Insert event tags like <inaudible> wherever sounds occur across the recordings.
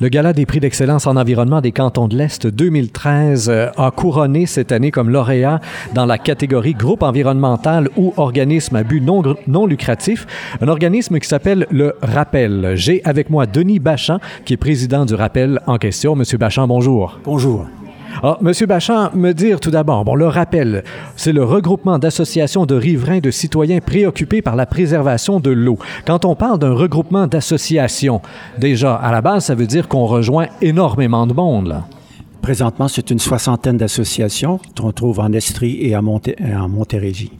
Le Gala des prix d'excellence en environnement des cantons de l'Est 2013 euh, a couronné cette année comme lauréat dans la catégorie groupe environnemental ou organisme à but non, lucratif, un organisme qui s'appelle le Rappel. J'ai avec moi Denis Bachan, qui est président du Rappel en question. Monsieur Bachan, bonjour. Bonjour. Ah, Monsieur Bachan, me dire tout d'abord, bon, le rappel, c'est le regroupement d'associations de riverains de citoyens préoccupés par la préservation de l'eau. Quand on parle d'un regroupement d'associations, déjà, à la base, ça veut dire qu'on rejoint énormément de monde. Présentement, c'est une soixantaine d'associations qu'on trouve en Estrie et Monté en Montérégie.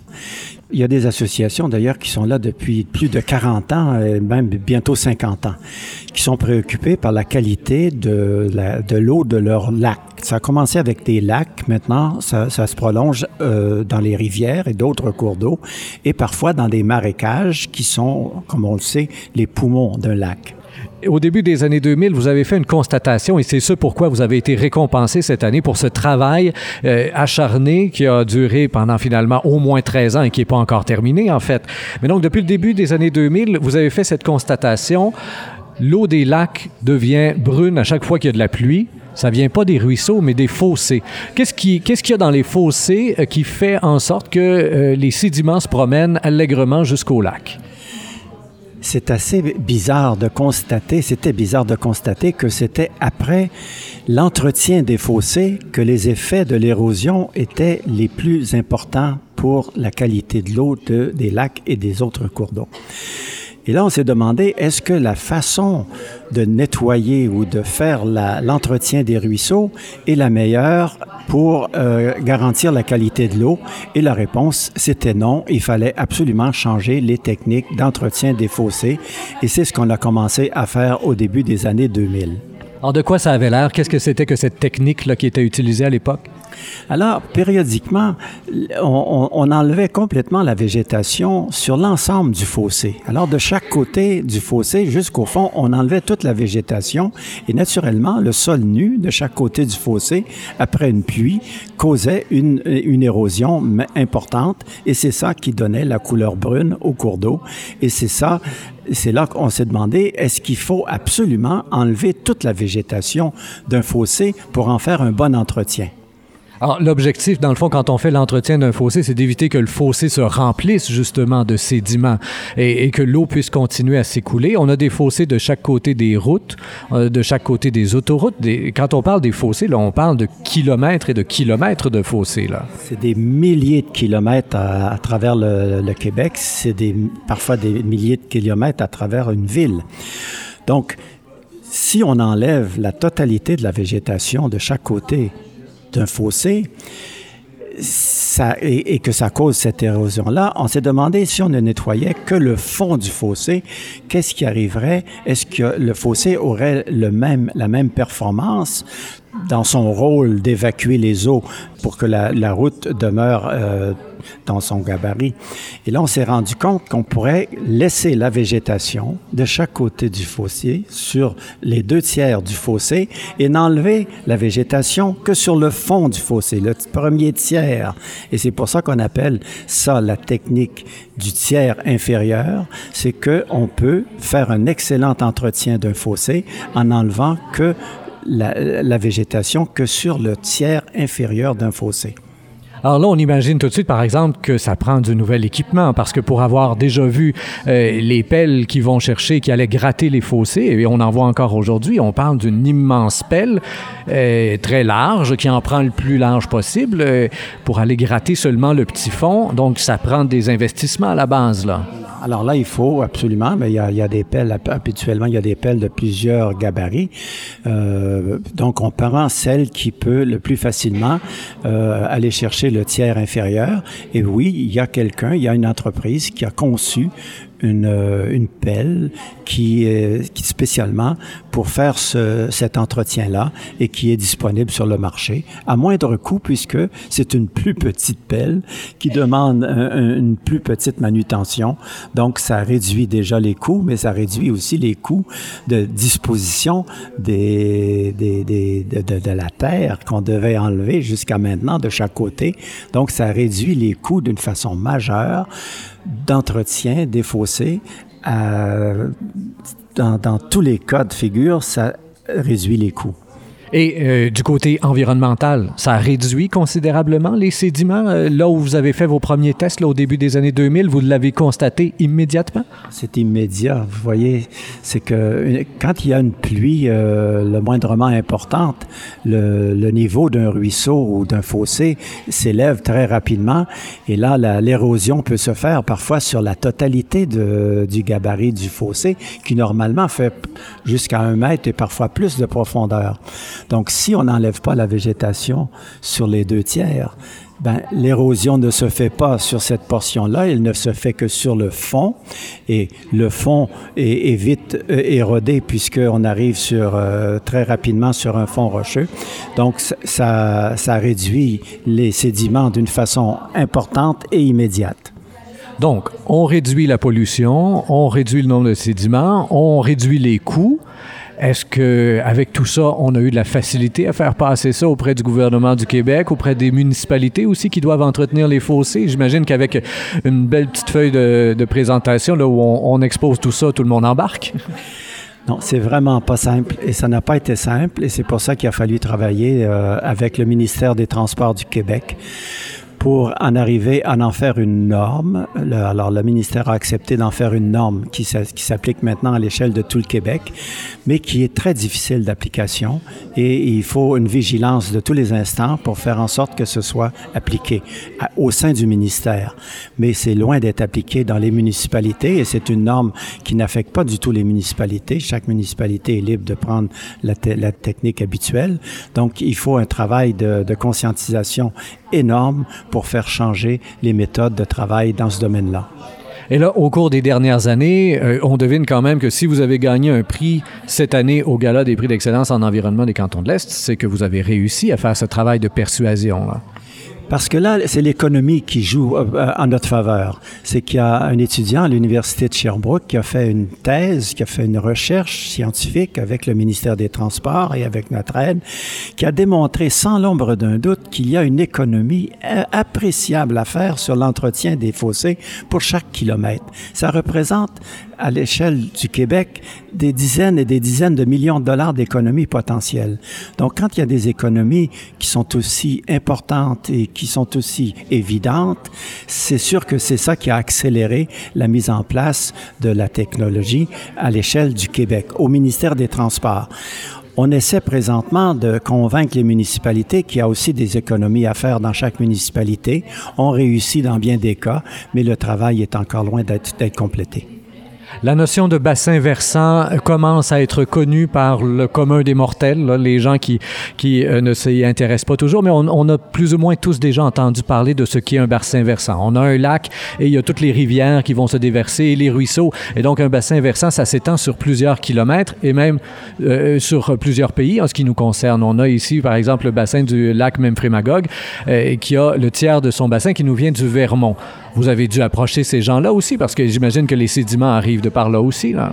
Il y a des associations d'ailleurs qui sont là depuis plus de 40 ans, et même bientôt 50 ans, qui sont préoccupées par la qualité de l'eau de, de leur lac. Ça a commencé avec des lacs, maintenant ça, ça se prolonge euh, dans les rivières et d'autres cours d'eau, et parfois dans des marécages qui sont, comme on le sait, les poumons d'un lac. Au début des années 2000, vous avez fait une constatation et c'est ce pourquoi vous avez été récompensé cette année pour ce travail euh, acharné qui a duré pendant finalement au moins 13 ans et qui n'est pas encore terminé en fait. Mais donc depuis le début des années 2000, vous avez fait cette constatation. L'eau des lacs devient brune à chaque fois qu'il y a de la pluie. Ça vient pas des ruisseaux, mais des fossés. Qu'est-ce qu'il qu y a dans les fossés euh, qui fait en sorte que euh, les sédiments se promènent allègrement jusqu'au lac? C'est assez bizarre de constater, c'était bizarre de constater que c'était après l'entretien des fossés que les effets de l'érosion étaient les plus importants pour la qualité de l'eau de, des lacs et des autres cours d'eau. Et là, on s'est demandé, est-ce que la façon de nettoyer ou de faire l'entretien des ruisseaux est la meilleure pour euh, garantir la qualité de l'eau? Et la réponse, c'était non. Il fallait absolument changer les techniques d'entretien des fossés. Et c'est ce qu'on a commencé à faire au début des années 2000. Alors, de quoi ça avait l'air? Qu'est-ce que c'était que cette technique-là qui était utilisée à l'époque? Alors, périodiquement, on, enlevait complètement la végétation sur l'ensemble du fossé. Alors, de chaque côté du fossé jusqu'au fond, on enlevait toute la végétation et naturellement, le sol nu de chaque côté du fossé, après une pluie, causait une, une érosion importante et c'est ça qui donnait la couleur brune au cours d'eau. Et c'est ça c'est là qu'on s'est demandé, est-ce qu'il faut absolument enlever toute la végétation d'un fossé pour en faire un bon entretien? L'objectif, dans le fond, quand on fait l'entretien d'un fossé, c'est d'éviter que le fossé se remplisse justement de sédiments et, que l'eau puisse continuer à s'écouler. On a des fossés de chaque côté des routes, euh, de chaque côté des autoroutes. Quand on parle des fossés, là, on parle de kilomètres et de kilomètres de fossés. Là. C'est des milliers de kilomètres à, à travers le, le Québec. C'est des, parfois des milliers de kilomètres à travers une ville. Donc, si on enlève la totalité de la végétation de chaque côté d'un fossé ça, et, que ça cause cette érosion-là, on s'est demandé si on ne nettoyait que le fond du fossé, qu'est-ce qui arriverait? Est-ce que le fossé aurait le même, la même performance? Dans son rôle d'évacuer les eaux pour que la, route demeure euh, dans son gabarit. Et là, on s'est rendu compte qu'on pourrait laisser la végétation de chaque côté du fossé, sur les deux tiers du fossé, et n'enlever la végétation que sur le fond du fossé, le premier tiers. Et c'est pour ça qu'on appelle ça la technique du tiers inférieur, c'est qu'on peut faire un excellent entretien d'un fossé en enlevant que la, végétation que sur le tiers inférieur d'un fossé. Alors là, on imagine tout de suite, par exemple, que ça prend du nouvel équipement, parce que pour avoir déjà vu euh, les pelles qui vont chercher, qui allaient gratter les fossés, et on en voit encore aujourd'hui, on parle d'une immense pelle euh, très large, qui en prend le plus large possible, euh, pour aller gratter seulement le petit fond. Donc, ça prend des investissements à la base, là. Alors là, il faut absolument, mais il y a, il y a des pelles, habituellement, il y a des pelles de plusieurs gabarits. Euh, donc, on prend celle qui peut le plus facilement euh, aller chercher le tiers inférieur. Et oui, il y a quelqu'un, il y a une entreprise qui a conçu une, euh, une pelle qui est qui spécialement pour faire ce, cet entretien-là et qui est disponible sur le marché à moindre coût puisque c'est une plus petite pelle qui demande un, une plus petite manutention. Donc, ça réduit déjà les coûts, mais ça réduit aussi les coûts de disposition des, des, des de, de, de la terre qu'on devait enlever jusqu'à maintenant de chaque côté. Donc, ça réduit les coûts d'une façon majeure d'entretien des fossés. Euh, dans, dans, tous les cas de figure, ça réduit les coûts. Et euh, du côté environnemental, ça réduit considérablement les sédiments. Euh, là où vous avez fait vos premiers tests là, au début des années 2000, vous l'avez constaté immédiatement? C'est immédiat. Vous voyez, c'est que quand il y a une pluie euh, le moindrement importante, le, niveau d'un ruisseau ou d'un fossé s'élève très rapidement. Et là, l'érosion peut se faire parfois sur la totalité du gabarit du fossé, qui normalement fait jusqu'à un mètre et parfois plus de profondeur. Donc, si on n'enlève pas la végétation sur les deux tiers, ben, l'érosion ne se fait pas sur cette portion-là, elle ne se fait que sur le fond. Et le fond est, vite euh, érodé puisqu'on arrive sur, euh, très rapidement sur un fond rocheux. Donc, ça, ça réduit les sédiments d'une façon importante et immédiate. Donc, on réduit la pollution, on réduit le nombre de sédiments, on réduit les coûts. Est-ce que avec tout ça, on a eu de la facilité à faire passer ça auprès du gouvernement du Québec, auprès des municipalités aussi qui doivent entretenir les fossés? J'imagine qu'avec une belle petite feuille de, présentation où on, expose tout ça, tout le monde embarque. <laughs> Non, c'est vraiment pas simple et ça n'a pas été simple et c'est pour ça qu'il a fallu travailler euh, avec le ministère des Transports du Québec pour en arriver à en faire une norme. alors, le ministère a accepté d'en faire une norme qui, s'applique maintenant à l'échelle de tout le Québec, mais qui est très difficile d'application et il faut une vigilance de tous les instants pour faire en sorte que ce soit appliqué au sein du ministère. Mais c'est loin d'être appliqué dans les municipalités et c'est une norme qui n'affecte pas du tout les municipalités. Chaque municipalité est libre de prendre la, technique habituelle. Donc, il faut un travail de conscientisation énorme pour faire changer les méthodes de travail dans ce domaine-là. Et là, au cours des dernières années, euh, on devine quand même que si vous avez gagné un prix cette année au Gala des prix d'excellence en environnement des cantons de l'Est, c'est que vous avez réussi à faire ce travail de persuasion. Parce que là, c'est l'économie qui joue euh, en notre faveur. C'est qu'il y a un étudiant à l'Université de Sherbrooke qui a fait une thèse, qui a fait une recherche scientifique avec le ministère des Transports et avec notre aide, qui a démontré sans l'ombre d'un doute qu'il y a une économie euh, appréciable à faire sur l'entretien des fossés pour chaque kilomètre. Ça représente à l'échelle du Québec des dizaines et des dizaines de millions de dollars d'économies potentielles. Donc, quand il y a des économies qui sont aussi importantes et qui sont aussi évidentes, c'est sûr que c'est ça qui a accéléré la mise en place de la technologie à l'échelle du Québec, au ministère des Transports. On essaie présentement de convaincre les municipalités qu'il y a aussi des économies à faire dans chaque municipalité. On réussit dans bien des cas, mais le travail est encore loin d'être complété. La notion de bassin versant commence à être connue par le commun des mortels, les gens qui, qui euh, ne s'y intéressent pas toujours, mais on, a plus ou moins tous déjà entendu parler de ce qu'est un bassin versant. On a un lac et il y a toutes les rivières qui vont se déverser et les ruisseaux. Et donc, un bassin versant, ça s'étend sur plusieurs kilomètres et même euh, sur plusieurs pays en ce qui nous concerne. On a ici, par exemple, le bassin du lac Memphremagog euh, qui a le tiers de son bassin qui nous vient du Vermont. Vous avez dû approcher ces gens-là aussi parce que j'imagine que les sédiments arrivent de par là aussi. Là.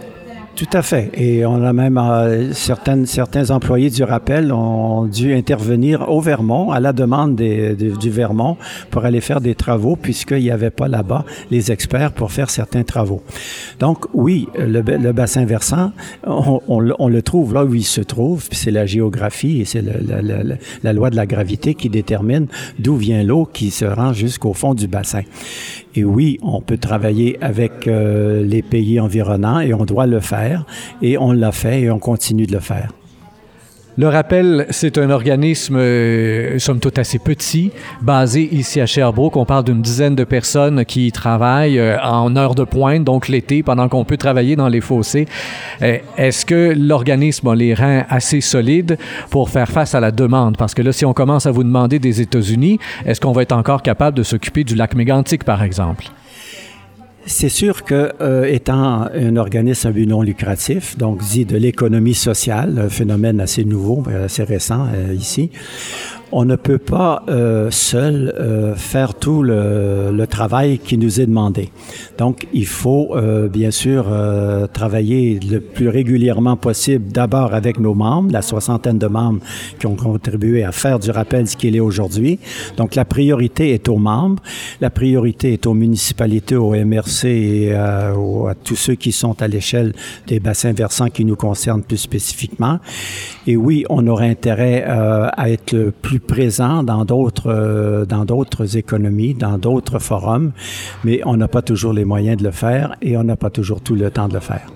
Tout à fait. Et on a même euh, certains employés du rappel ont dû intervenir au Vermont à la demande du Vermont pour aller faire des travaux puisqu'il n'y avait pas là-bas les experts pour faire certains travaux. Donc oui, le, bassin versant, on, le trouve là où il se trouve, c'est la géographie et c'est la, la loi de la gravité qui détermine d'où vient l'eau qui se rend jusqu'au fond du bassin. Et oui, on peut travailler avec euh, les pays environnants et on doit le faire. Et on l'a fait et on continue de le faire. Le rappel, c'est un organisme, euh, somme toute, assez petit, basé ici à Sherbrooke. On parle d'une dizaine de personnes qui travaillent euh, en heure de pointe, donc l'été, pendant qu'on peut travailler dans les fossés. Euh, est-ce que l'organisme a les reins assez solides pour faire face à la demande? Parce que là, si on commence à vous demander des États-Unis, est-ce qu'on va être encore capable de s'occuper du lac mégantique, par exemple? C'est sûr que, euh, étant un organisme non lucratif, donc dit de l'économie sociale, un phénomène assez nouveau, assez récent euh, ici, on ne peut pas euh, seul euh, faire tout le, le, travail qui nous est demandé. Donc, il faut euh, bien sûr euh, travailler le plus régulièrement possible, d'abord avec nos membres, la soixantaine de membres qui ont contribué à faire du rappel ce qu'il est aujourd'hui. Donc, la priorité est aux membres, la priorité est aux municipalités, aux MRC et aux, à tous ceux qui sont à l'échelle des bassins versants qui nous concernent plus spécifiquement. Et oui, on aurait intérêt à être le plus présent dans d'autres euh, dans d'autres économies, dans d'autres forums, mais on n'a pas toujours les moyens de le faire et on n'a pas toujours tout le temps de le faire.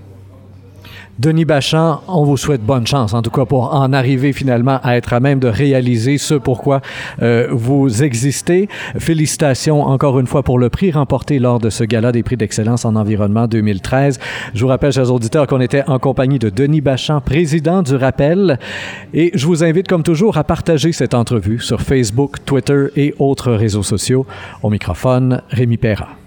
Denis Bachand, on vous souhaite bonne chance, en tout cas pour en arriver finalement à être à même de réaliser ce pourquoi euh, vous existez. Félicitations encore une fois pour le prix remporté lors de ce gala des prix d'excellence en environnement 2013. Je vous rappelle, chers auditeurs, qu'on était en compagnie de Denis Bachand, président du Rappel, et je vous invite comme toujours à partager cette entrevue sur Facebook, Twitter et autres réseaux sociaux. Au microphone, Rémi Perra.